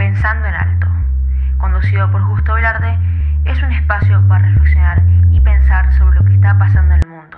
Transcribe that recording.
Pensando en Alto, conducido por Justo Velarde, es un espacio para reflexionar y pensar sobre lo que está pasando en el mundo.